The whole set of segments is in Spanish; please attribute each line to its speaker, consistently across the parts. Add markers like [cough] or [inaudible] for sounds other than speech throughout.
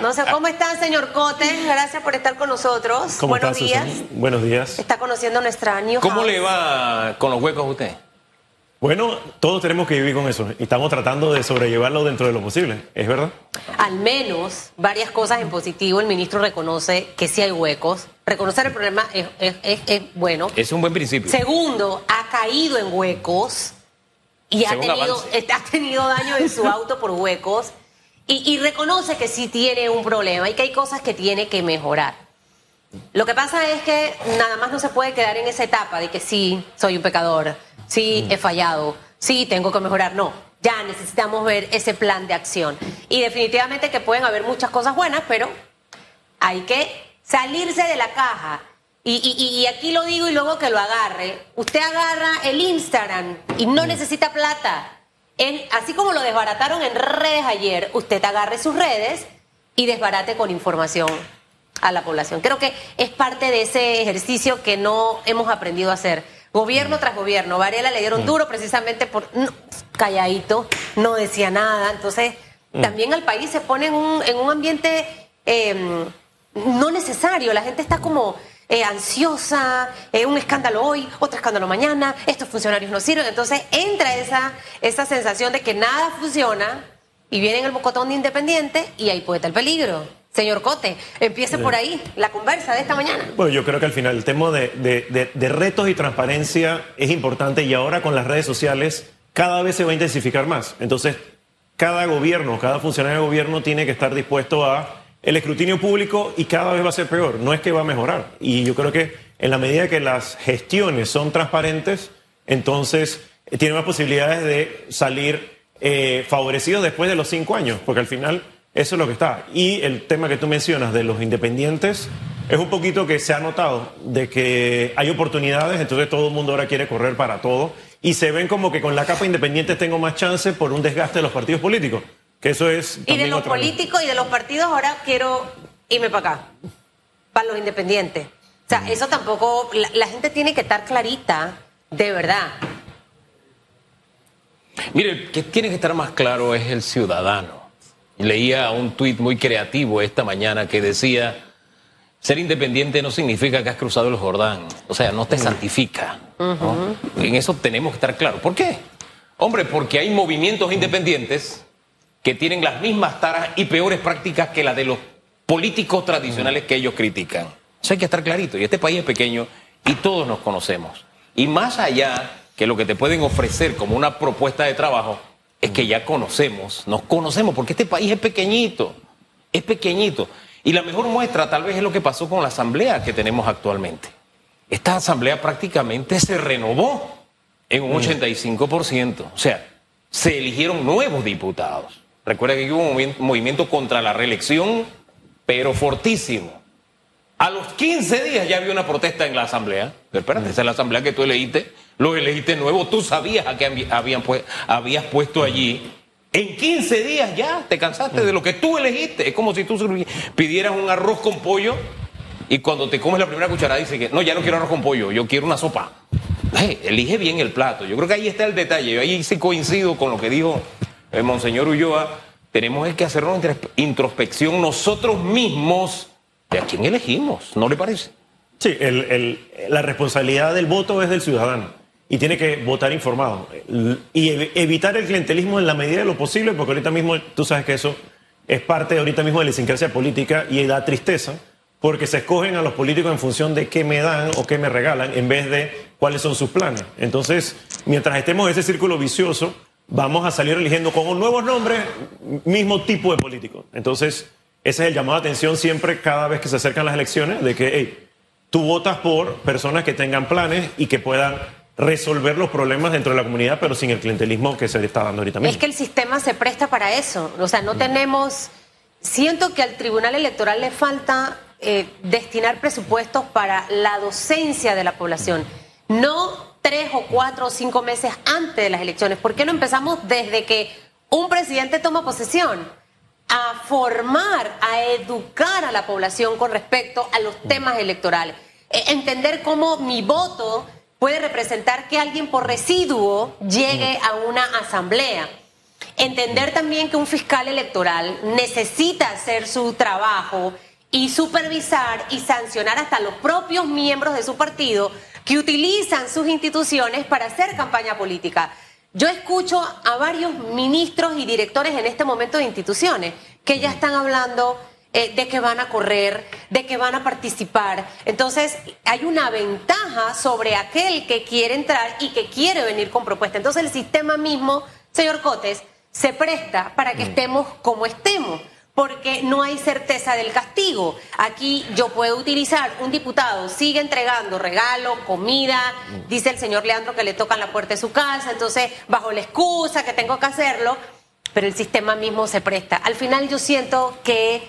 Speaker 1: No sé cómo está, señor Cote. Gracias por estar con nosotros.
Speaker 2: ¿Cómo
Speaker 1: Buenos
Speaker 2: está,
Speaker 1: días.
Speaker 2: Susan? Buenos días.
Speaker 1: Está conociendo nuestra new
Speaker 3: ¿Cómo
Speaker 1: house.
Speaker 3: le va con los huecos a usted?
Speaker 2: Bueno, todos tenemos que vivir con eso y estamos tratando de sobrellevarlo dentro de lo posible, ¿es verdad?
Speaker 1: Al menos varias cosas en positivo. El ministro reconoce que sí hay huecos. Reconocer el problema es, es- es- es bueno.
Speaker 3: Es un buen principio.
Speaker 1: Segundo, ha caído en huecos y ha tenido, [laughs] ha tenido daño en su auto por huecos. Y, y reconoce que sí tiene un problema y que hay cosas que tiene que mejorar. Lo que pasa es que nada más no se puede quedar en esa etapa de que sí, soy un pecador, sí, he fallado, sí, tengo que mejorar. No, ya necesitamos ver ese plan de acción. Y definitivamente que pueden haber muchas cosas buenas, pero hay que salirse de la caja. Y, y- y aquí lo digo y luego que lo agarre. Usted agarra el Instagram y no necesita plata. En- así como lo desbarataron en redes ayer, usted agarre sus redes y desbarate con información a la población. Creo que es parte de ese ejercicio que no hemos aprendido a hacer. Gobierno tras gobierno. Varela le dieron duro precisamente por no, calladito, no decía nada. Entonces, también al país se pone en un, en un ambiente eh, no necesario. La gente está como eh, ansiosa, eh, un escándalo hoy, otro escándalo mañana, estos funcionarios no sirven. Entonces entra esa, esa sensación de que nada funciona y viene en el bocotón de Independiente y ahí puede estar el peligro. Señor Cote, empiece por ahí la conversa de esta mañana.
Speaker 2: Bueno, yo creo que al final el tema de, de- de- de retos y transparencia es importante y ahora con las redes sociales cada vez se va a intensificar más. Entonces, cada gobierno, cada funcionario de gobierno tiene que estar dispuesto a el escrutinio público y cada vez va a ser peor, no es que va a mejorar. Y yo creo que en la medida que las gestiones son transparentes, entonces eh, tiene más posibilidades de salir eh, favorecidos después de los cinco años, porque al final eso es lo que está. Y el tema que tú mencionas de los independientes es un poquito que se ha notado de que hay oportunidades, entonces todo el mundo ahora quiere correr para todo y se ven como que con la capa independiente tengo más chance por un desgaste de los partidos políticos, que eso es
Speaker 1: Y de los
Speaker 2: otra-
Speaker 1: políticos y de los partidos ahora quiero irme para acá, para los independientes. O sea, eso tampoco, la, la gente tiene que estar clarita, de verdad.
Speaker 3: Mire, el que tiene que estar más claro es el ciudadano. Leía un tuit muy creativo esta mañana que decía, ser independiente no significa que has cruzado el Jordán, o sea, no te santifica. ¿no? En eso tenemos que estar claros. ¿Por qué? Hombre, porque hay movimientos independientes que tienen las mismas taras y peores prácticas que las de los políticos tradicionales que ellos critican. Eso hay que estar clarito. Y este país es pequeño y todos nos conocemos. Y más allá que lo que te pueden ofrecer como una propuesta de trabajo, es que ya conocemos, nos conocemos, porque este país es pequeñito, es pequeñito. Y la mejor muestra tal vez es lo que pasó con la asamblea que tenemos actualmente. Esta asamblea prácticamente se renovó en un 85%. O sea, se eligieron nuevos diputados. Recuerda que hubo un movi- movimiento contra la reelección, pero fortísimo. A los 15 días ya había una protesta en la asamblea. Espérate, esa es la asamblea que tú elegiste, lo elegiste nuevo, tú sabías a qué habí- habían habías puesto allí. En 15 días ya te cansaste de lo que tú elegiste. Es como si tú pidieras un arroz con pollo y cuando te comes la primera cucharada dices que no, ya no quiero arroz con pollo, yo quiero una sopa. Elige bien el plato. Yo creo que ahí está el detalle. Ahí sí coincido con lo que dijo el Monseñor Ulloa. Tenemos que hacer una intros- introspección nosotros mismos de a quién elegimos, ¿no le parece?
Speaker 2: Sí, la responsabilidad del voto es del ciudadano y tiene que votar informado L- y ev- evitar el clientelismo en la medida de lo posible, porque ahorita mismo tú sabes que eso es parte ahorita mismo de la idiosincrasia política y da tristeza porque se escogen a los políticos en función de qué me dan o qué me regalan en vez de cuáles son sus planes. Entonces, mientras estemos en ese círculo vicioso, vamos a salir eligiendo con nuevos nombres, mismo tipo de político. Entonces, ese es el llamado de atención siempre cada vez que se acercan las elecciones, de que hey, tú votas por personas que tengan planes y que puedan resolver los problemas dentro de la comunidad, pero sin el clientelismo que se le está dando ahorita mismo.
Speaker 1: Es que el sistema se presta para eso. O sea, no tenemos. Siento que al Tribunal Electoral le falta eh, destinar presupuestos para la docencia de la población. No tres o cuatro o cinco meses antes de las elecciones. ¿Por qué no empezamos desde que un presidente toma posesión? A formar, a educar a la población con respecto a los temas electorales. E- entender cómo mi voto puede representar que alguien por residuo llegue a una asamblea. Entender también que un fiscal electoral necesita hacer su trabajo y supervisar y sancionar hasta los propios miembros de su partido que utilizan sus instituciones para hacer campaña política. Yo escucho a varios ministros y directores en este momento de instituciones que ya están hablando eh, de que van a correr, de que van a participar. Entonces, hay una ventaja sobre aquel que quiere entrar y que quiere venir con propuesta. Entonces, el sistema mismo, señor Cotes, se presta para que mm. estemos como estemos porque no hay certeza del castigo. Aquí yo puedo utilizar, un diputado sigue entregando regalo, comida, dice el señor Leandro que le tocan la puerta de su casa, entonces bajo la excusa que tengo que hacerlo, pero el sistema mismo se presta. Al final yo siento que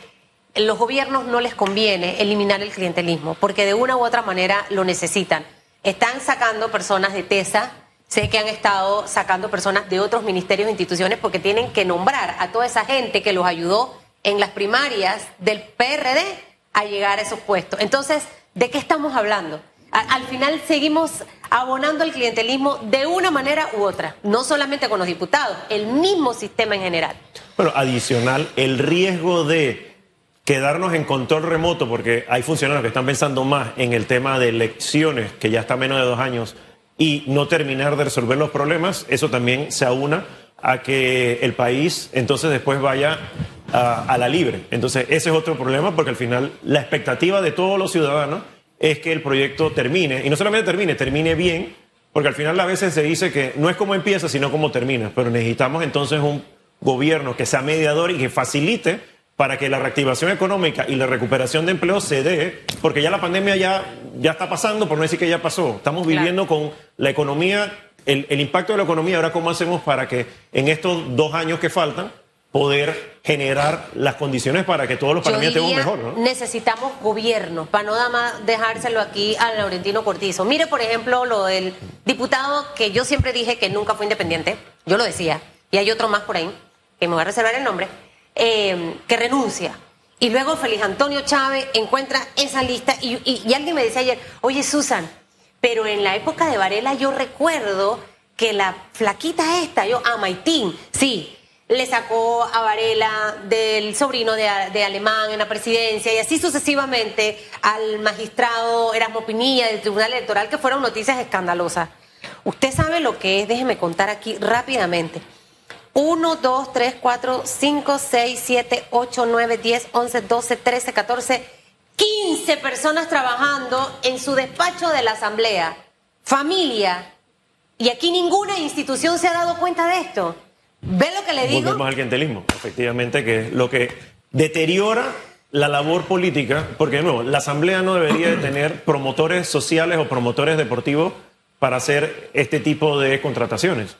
Speaker 1: los gobiernos no les conviene eliminar el clientelismo, porque de una u otra manera lo necesitan. Están sacando personas de TESA, sé que han estado sacando personas de otros ministerios e instituciones porque tienen que nombrar a toda esa gente que los ayudó en las primarias del PRD a llegar a esos puestos. Entonces, ¿de qué estamos hablando? al final seguimos abonando el clientelismo de una manera u otra, no solamente con los diputados, el mismo sistema en general.
Speaker 2: Bueno, adicional, el riesgo de quedarnos en control remoto, porque hay funcionarios que están pensando más en el tema de elecciones, que ya está menos de dos años, y no terminar de resolver los problemas, eso también se aúna a que el país entonces después vaya a, la libre. Entonces, ese es otro problema porque al final la expectativa de todos los ciudadanos es que el proyecto termine, y no solamente termine, termine bien, porque al final a veces se dice que no es como empieza, sino como termina, pero necesitamos entonces un gobierno que sea mediador y que facilite para que la reactivación económica y la recuperación de empleo se dé, porque ya la pandemia ya, ya está pasando, por no decir que ya pasó. Estamos viviendo con la economía, el, el impacto de la economía, ahora cómo hacemos para que en estos dos años que faltan, poder generar las condiciones para que todos los panameños estemos mejor. ¿no?
Speaker 1: Necesitamos gobierno, para no más dejárselo aquí a Laurentino Cortizo. Mire, por ejemplo, lo del diputado que yo siempre dije que nunca fue independiente, yo lo decía, y hay otro más por ahí, que me voy a reservar el nombre, eh, que renuncia. Y luego Félix Antonio Chávez encuentra esa lista y, y alguien me decía ayer, oye Susan, pero en la época de Varela yo recuerdo que la flaquita esta, yo, a Maitín, sí, le sacó a Varela del sobrino de, Alemán en la presidencia y así sucesivamente al magistrado Erasmo Pinilla del Tribunal Electoral, que fueron noticias escandalosas. Usted sabe lo que es, déjeme contar aquí rápidamente. 1, 2, 3, 4, 5, 6, 7, 8, 9, 10, 11, 12, 13, 14, 15 personas trabajando en su despacho de la Asamblea. Familia. Y aquí ninguna institución se ha dado cuenta de esto. ¿Ve lo que le digo?
Speaker 2: Volvemos al clientelismo, efectivamente, que es lo que deteriora la labor política, porque de nuevo, la Asamblea no debería de tener promotores sociales o promotores deportivos para hacer este tipo de contrataciones.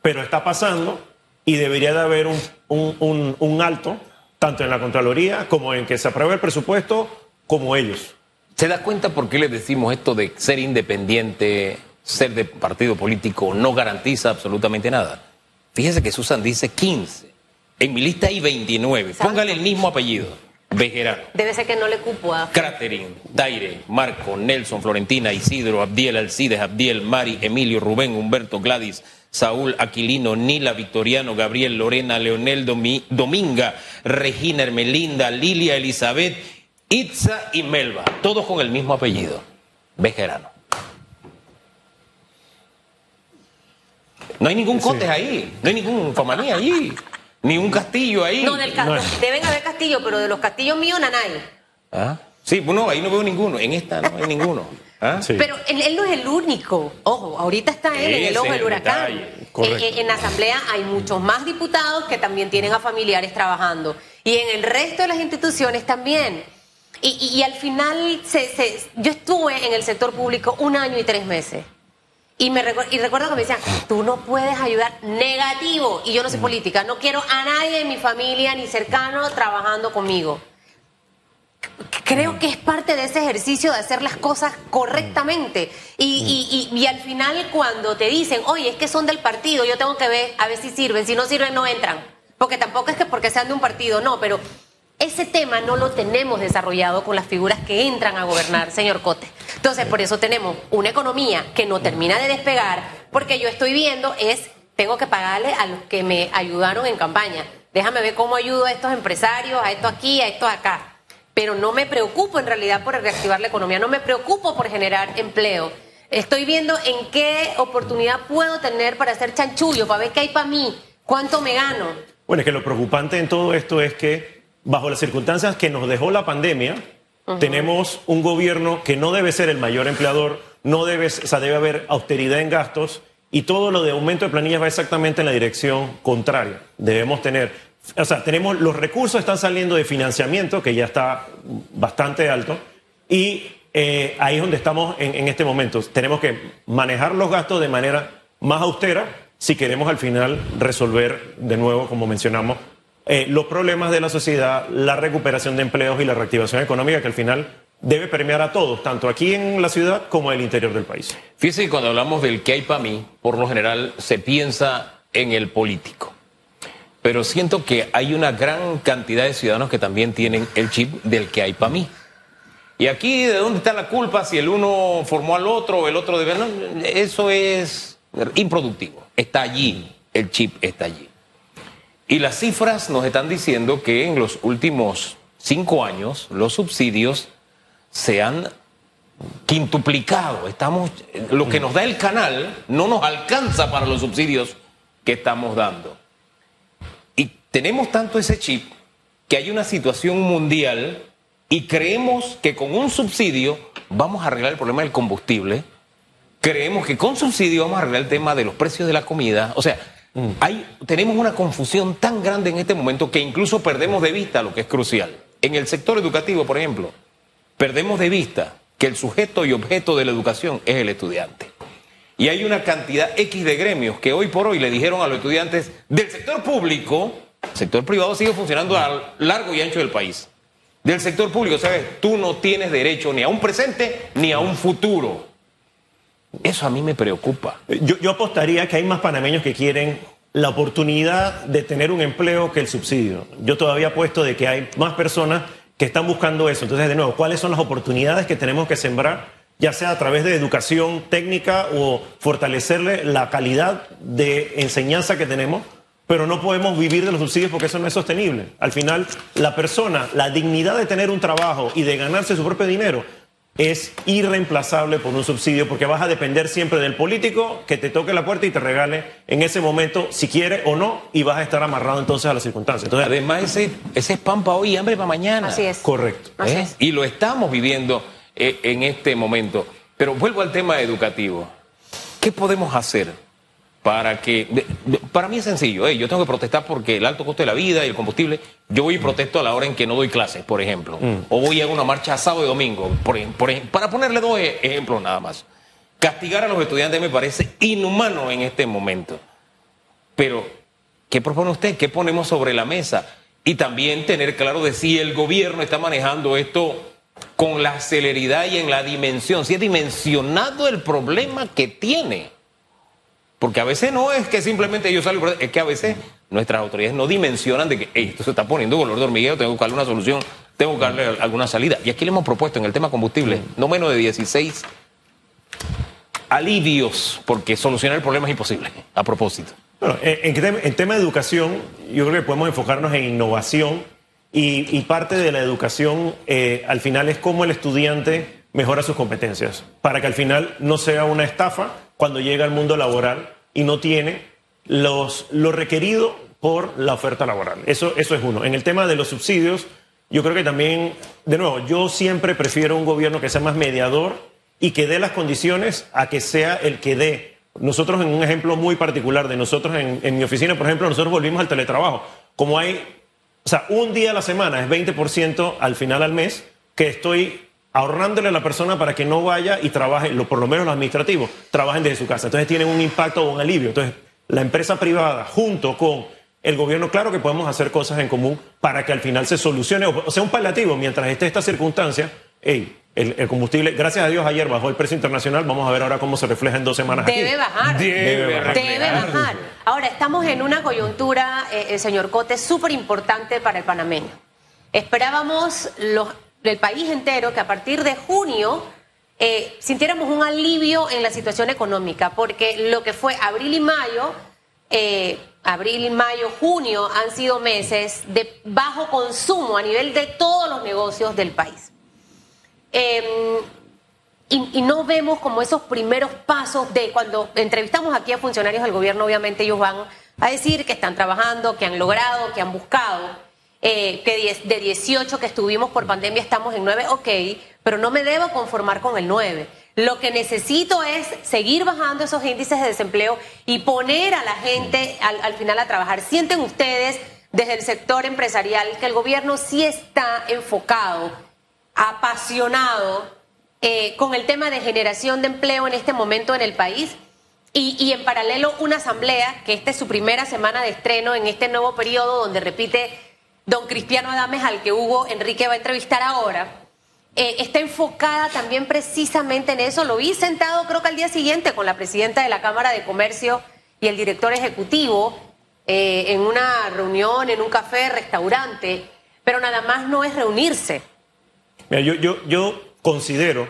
Speaker 2: Pero está pasando y debería de haber un, un alto, tanto en la Contraloría como en que se apruebe el presupuesto, como ellos.
Speaker 3: ¿Se da cuenta por qué le decimos esto de ser independiente, ser de partido político, no garantiza absolutamente nada? Fíjese que Susan dice 15. En mi lista hay 29. Póngale el mismo apellido. Bejerano.
Speaker 1: Debe ser que no le cupo a.
Speaker 3: Craterin, Daire, Marco, Nelson, Florentina, Isidro, Abdiel, Alcides, Abdiel, Mari, Emilio, Rubén, Humberto, Gladys, Saúl, Aquilino, Nila, Victoriano, Gabriel, Lorena, Leonel, Dominga, Regina, Hermelinda, Lilia, Elizabeth, Itza y Melba. Todos con el mismo apellido. Bejerano. No hay ningún Cotes ahí, no hay ningún Famaní ahí, ni un castillo ahí.
Speaker 1: No, del deben haber castillos, pero de los castillos míos, nanay.
Speaker 3: ¿Ah? Sí, bueno, ahí no veo ninguno, en esta no hay ninguno. ¿Ah?
Speaker 1: Pero él, no es el único. Ojo, ahorita está él en el ojo del huracán. Eh, en, la Asamblea hay muchos más diputados que también tienen a familiares trabajando. Y en el resto de las instituciones también. Y, al final, yo estuve en el sector público un año y tres meses. Y, me y recuerdo que me decían, tú no puedes ayudar negativo. Y yo no soy política, no quiero a nadie de mi familia ni cercano trabajando conmigo. Creo que es parte de ese ejercicio de hacer las cosas correctamente. Y, y, y, al final cuando te dicen, oye, es que son del partido, yo tengo que ver a ver si sirven. Si no sirven, no entran. Porque tampoco es que porque sean de un partido, no, pero ese tema no lo tenemos desarrollado con las figuras que entran a gobernar, señor Cote. Entonces, por eso tenemos una economía que no termina de despegar, porque yo estoy viendo es tengo que pagarle a los que me ayudaron en campaña. Déjame ver cómo ayudo a estos empresarios, a esto aquí, a esto acá. Pero no me preocupo en realidad por reactivar la economía, no me preocupo por generar empleo. Estoy viendo en qué oportunidad puedo tener para hacer chanchullo, para ver qué hay para mí, cuánto me gano.
Speaker 2: Bueno, es que lo preocupante en todo esto es que bajo las circunstancias que nos dejó la pandemia, tenemos un gobierno que no debe ser el mayor empleador, no debe, o sea, debe haber austeridad en gastos y todo lo de aumento de planillas va exactamente en la dirección contraria. Debemos tener, o sea, tenemos los recursos están saliendo de financiamiento que ya está bastante alto y eh, ahí es donde estamos en, en este momento. Tenemos que manejar los gastos de manera más austera si queremos al final resolver de nuevo, como mencionamos, eh, los problemas de la sociedad, la recuperación de empleos y la reactivación económica que al final debe permear a todos, tanto aquí en la ciudad como en el interior del país.
Speaker 3: Fíjese que cuando hablamos del que hay para mí, por lo general se piensa en el político. Pero siento que hay una gran cantidad de ciudadanos que también tienen el chip del que hay para mí. Y aquí, ¿de dónde está la culpa? Si el uno formó al otro o el otro debe. Eso es improductivo. Está allí, el chip está allí. Y las cifras nos están diciendo que en los últimos cinco años los subsidios se han quintuplicado. Estamos, lo que nos da el canal no nos alcanza para los subsidios que estamos dando. Y tenemos tanto ese chip que hay una situación mundial y creemos que con un subsidio vamos a arreglar el problema del combustible. Creemos que con subsidio vamos a arreglar el tema de los precios de la comida. O sea, hay, tenemos una confusión tan grande en este momento que incluso perdemos de vista lo que es crucial. En el sector educativo, por ejemplo, perdemos de vista que el sujeto y objeto de la educación es el estudiante. Y hay una cantidad X de gremios que hoy por hoy le dijeron a los estudiantes del sector público, el sector privado sigue funcionando a largo y ancho del país. Del sector público, ¿sabes? Tú no tienes derecho ni a un presente ni a un futuro. Eso a mí me preocupa.
Speaker 2: Yo, apostaría que hay más panameños que quieren la oportunidad de tener un empleo que el subsidio. Yo todavía apuesto de que hay más personas que están buscando eso. Entonces, de nuevo, ¿cuáles son las oportunidades que tenemos que sembrar, ya sea a través de educación técnica o fortalecerle la calidad de enseñanza que tenemos? Pero no podemos vivir de los subsidios porque eso no es sostenible. Al final, la persona, la dignidad de tener un trabajo y de ganarse su propio dinero, es irreemplazable por un subsidio porque vas a depender siempre del político que te toque la puerta y te regale en ese momento si quiere o no y vas a estar amarrado entonces a las circunstancias. Entonces,
Speaker 3: Además, ese, ese es pan para hoy y hambre para mañana.
Speaker 1: Así es.
Speaker 2: correcto.
Speaker 1: Así
Speaker 3: ¿eh?
Speaker 1: es.
Speaker 3: Y lo estamos viviendo eh, en este momento. Pero vuelvo al tema educativo. ¿Qué podemos hacer para que... para mí es sencillo. ¿eh? Yo tengo que protestar porque el alto costo de la vida y el combustible... Yo voy y protesto a la hora en que no doy clases, por ejemplo. O voy a una marcha sábado y domingo, por, por para ponerle dos e- ejemplos nada más. Castigar a los estudiantes me parece inhumano en este momento. Pero, ¿qué propone usted? ¿Qué ponemos sobre la mesa? Y también tener claro de si el gobierno está manejando esto con la celeridad y en la dimensión, si es dimensionado el problema que tiene. Porque a veces no es que simplemente yo salgo, es que a veces nuestras autoridades no dimensionan de que "Ey, esto se está poniendo color de hormiguero, tengo que buscarle una solución, tengo que buscarle alguna salida. Y aquí le hemos propuesto en el tema combustible no menos de 16 alivios, porque solucionar el problema es imposible, a propósito.
Speaker 2: Bueno, en, en tem- en tema de educación, yo creo que podemos enfocarnos en innovación y, y parte de la educación eh, al final es cómo el estudiante mejora sus competencias, para que al final no sea una estafa cuando llega al mundo laboral y no tiene los, lo requerido por la oferta laboral. Eso, eso es uno. En el tema de los subsidios, yo creo que también, de nuevo, yo siempre prefiero un gobierno que sea más mediador y que dé las condiciones a que sea el que dé. Nosotros, en un ejemplo muy particular de nosotros, en, en mi oficina, por ejemplo, nosotros volvimos al teletrabajo. Como hay, o sea, un día a la semana es 20% al final al mes que estoy ahorrándole a la persona para que no vaya y trabaje, lo- por lo menos los administrativos, trabajen desde su casa. Entonces tienen un impacto o un alivio. Entonces, la empresa privada junto con el gobierno, claro que podemos hacer cosas en común para que al final se solucione, o sea, un paliativo, mientras esté esta circunstancia, hey, el, el combustible, gracias a Dios ayer bajó el precio internacional, vamos a ver ahora cómo se refleja en dos semanas aquí.
Speaker 1: Debe bajar.
Speaker 2: Debe bajar.
Speaker 1: Debe bajar. Ahora, estamos en una coyuntura, eh, eh, señor Cote, súper importante para el panameño. Esperábamos los, el país entero que a partir de junio eh, sintiéramos un alivio en la situación económica, porque lo que fue abril y mayo eh, abril, mayo, junio han sido meses de bajo consumo a nivel de todos los negocios del país. Em, y no vemos como esos primeros pasos de cuando entrevistamos aquí a funcionarios del gobierno, obviamente ellos van a decir que están trabajando, que han logrado, que han buscado, eh, que de 18 que estuvimos por pandemia estamos en 9, ok, pero no me debo conformar con el 9. Lo que necesito es seguir bajando esos índices de desempleo y poner a la gente al, al final a trabajar. ¿Sienten ustedes desde el sector empresarial que el gobierno sí está enfocado, apasionado eh, con el tema de generación de empleo en este momento en el país? Y, y en paralelo una asamblea, que esta es su primera semana de estreno en este nuevo periodo donde repite don Cristiano Adames al que Hugo Enrique va a entrevistar ahora, eh, está enfocada también precisamente en eso. Lo vi sentado creo que al día siguiente con la presidenta de la Cámara de Comercio y el director ejecutivo eh, en una reunión, en un café, restaurante, pero nada más no es reunirse.
Speaker 2: Mira, yo, yo, yo considero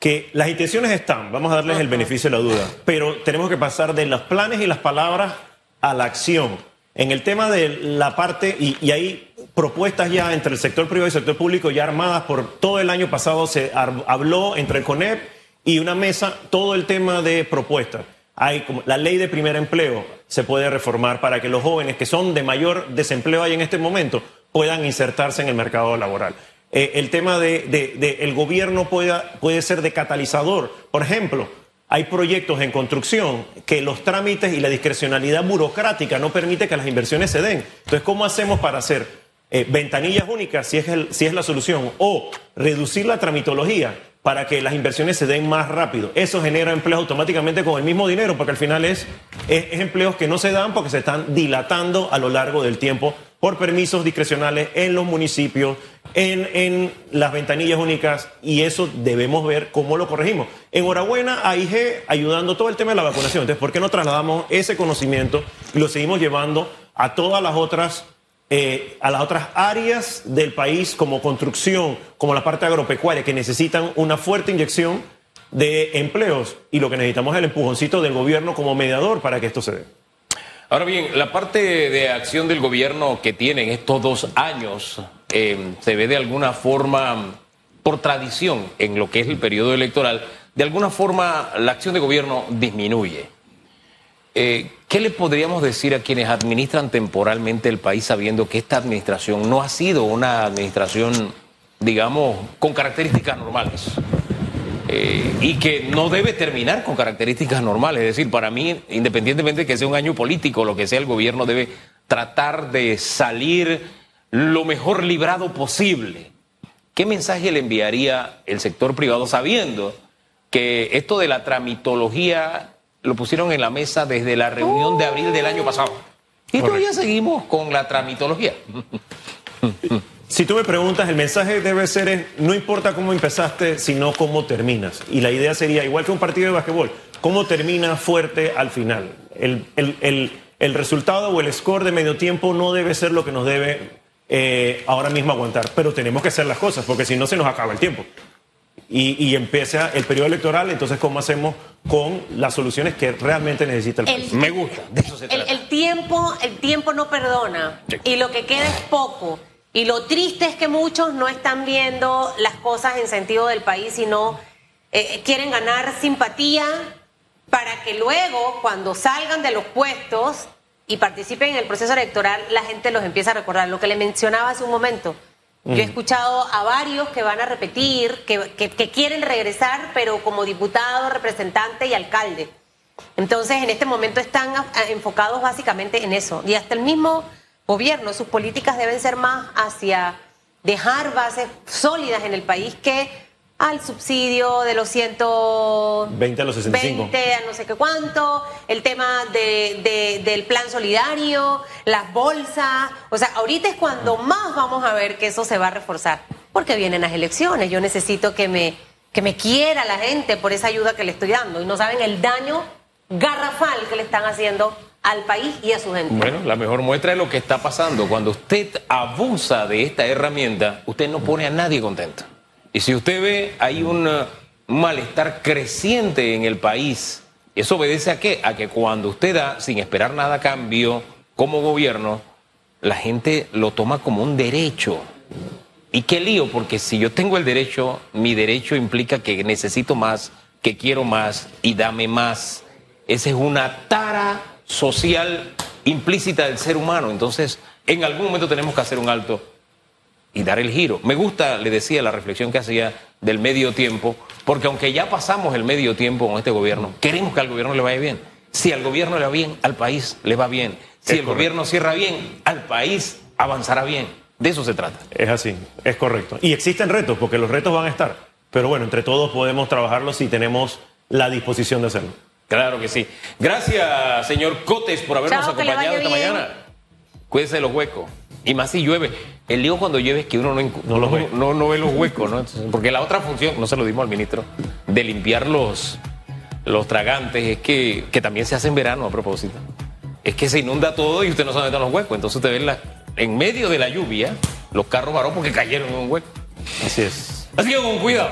Speaker 2: que las intenciones están, vamos a darles el beneficio de la duda, pero tenemos que pasar de los planes y las palabras a la acción. En el tema de la parte, y, y hay propuestas ya entre el sector privado y el sector público ya armadas por todo el año pasado, se habló entre el CONEP y una mesa todo el tema de propuestas. Hay la ley de primer empleo se puede reformar para que los jóvenes que son de mayor desempleo ahí en este momento puedan insertarse en el mercado laboral. Eh, el tema de el gobierno pueda, puede ser de catalizador. Por ejemplo, hay proyectos en construcción que los trámites y la discrecionalidad burocrática no permite que las inversiones se den. Entonces, ¿cómo hacemos para hacer eh, ventanillas únicas si es, si es la solución? O reducir la tramitología para que las inversiones se den más rápido. Eso genera empleos automáticamente con el mismo dinero, porque al final es, es empleos que no se dan porque se están dilatando a lo largo del tiempo por permisos discrecionales en los municipios, en, en las ventanillas únicas, y eso debemos ver cómo lo corregimos. Enhorabuena a IG ayudando todo el tema de la vacunación. Entonces, ¿por qué no trasladamos ese conocimiento y lo seguimos llevando a todas las otras eh, a las otras áreas del país como construcción, como la parte agropecuaria, que necesitan una fuerte inyección de empleos y lo que necesitamos es el empujoncito del gobierno como mediador para que esto se dé.
Speaker 3: Ahora bien, la parte de acción del gobierno que tienen estos dos años eh, se ve de alguna forma, por tradición, en lo que es el periodo electoral, de alguna forma la acción de gobierno disminuye. Eh, ¿Qué le podríamos decir a quienes administran temporalmente el país sabiendo que esta administración no ha sido una administración, digamos, con características normales? Eh, y que no debe terminar con características normales. Es decir, para mí, independientemente de que sea un año político, lo que sea, el gobierno debe tratar de salir lo mejor librado posible. ¿Qué mensaje le enviaría el sector privado sabiendo que esto de la tramitología lo pusieron en la mesa desde la reunión de abril del año pasado? Y todavía seguimos con la tramitología. [laughs]
Speaker 2: Si tú me preguntas, el mensaje debe ser es, no importa cómo empezaste, sino cómo terminas. Y la idea sería, igual que un partido de basquetbol, cómo termina fuerte al final. El, el- el- el resultado o el score de medio tiempo no debe ser lo que nos debe eh, ahora mismo aguantar, pero tenemos que hacer las cosas, porque si no se nos acaba el tiempo. Y, y empieza el periodo electoral, entonces ¿cómo hacemos con las soluciones que realmente necesita el,
Speaker 1: El-
Speaker 2: país?
Speaker 3: Me gusta, de eso se
Speaker 1: El,
Speaker 3: trata.
Speaker 1: el tiempo, el tiempo no perdona
Speaker 3: Sí.
Speaker 1: y lo que queda es poco. Y lo triste es que muchos no están viendo las cosas en sentido del país, sino eh, quieren ganar simpatía para que luego, cuando salgan de los puestos y participen en el proceso electoral, la gente los empiece a recordar. Lo que le mencionaba hace un momento. Yo he escuchado a varios que van a repetir, que, que- que quieren regresar, pero como diputado, representante y alcalde. Entonces, en este momento están enfocados básicamente en eso. Y hasta el mismo gobierno, sus políticas deben ser más hacia dejar bases sólidas en el país que al subsidio de los
Speaker 2: 20 a los 65.
Speaker 1: 20 a no sé qué cuánto, el tema de- de- del plan solidario, las bolsas. O sea, ahorita es cuando más vamos a ver que eso se va a reforzar. Porque vienen las elecciones. Yo necesito que me, que me quiera la gente por esa ayuda que le estoy dando. Y no saben el daño garrafal que le están haciendo al país y a su gente.
Speaker 3: Bueno, la mejor muestra es lo que está pasando. Cuando usted abusa de esta herramienta, usted no pone a nadie contento. Y si usted ve, hay un uh, malestar creciente en el país ¿Eso obedece a qué? A que cuando usted da, sin esperar nada a cambio, como gobierno, la gente lo toma como un derecho. ¿Y qué lío? Porque si yo tengo el derecho, mi derecho implica que necesito más, que quiero más y dame más. Esa es una tara social implícita del ser humano. Entonces, en algún momento tenemos que hacer un alto y dar el giro. Me gusta, le decía, la reflexión que hacía del medio tiempo, porque aunque ya pasamos el medio tiempo con este gobierno, queremos que al gobierno le vaya bien. Si al gobierno le va bien, al país le va bien. Si el gobierno cierra bien, al país avanzará bien. De eso se trata.
Speaker 2: Es así, es correcto. Y existen retos, porque los retos van a estar. Pero bueno, entre todos podemos trabajarlos si tenemos la disposición de hacerlo.
Speaker 3: Claro que sí. Gracias, señor Cotes, por habernos
Speaker 1: Chao,
Speaker 3: acompañado esta
Speaker 1: bien.
Speaker 3: mañana. Cuídese de los huecos. Y más si llueve. El lío cuando llueve es que uno no, encu-
Speaker 2: No los ve.
Speaker 3: no, no ve los huecos, ¿no? Entonces, porque la otra función, no se lo dimos al ministro, de limpiar los, los tragantes, es que, que también se hace en verano a propósito. Es que se inunda todo y usted no sabe dónde están los huecos. Entonces usted ve la- en medio de la lluvia los carros varón porque cayeron en un hueco.
Speaker 2: Así es.
Speaker 3: Así que con cuidado.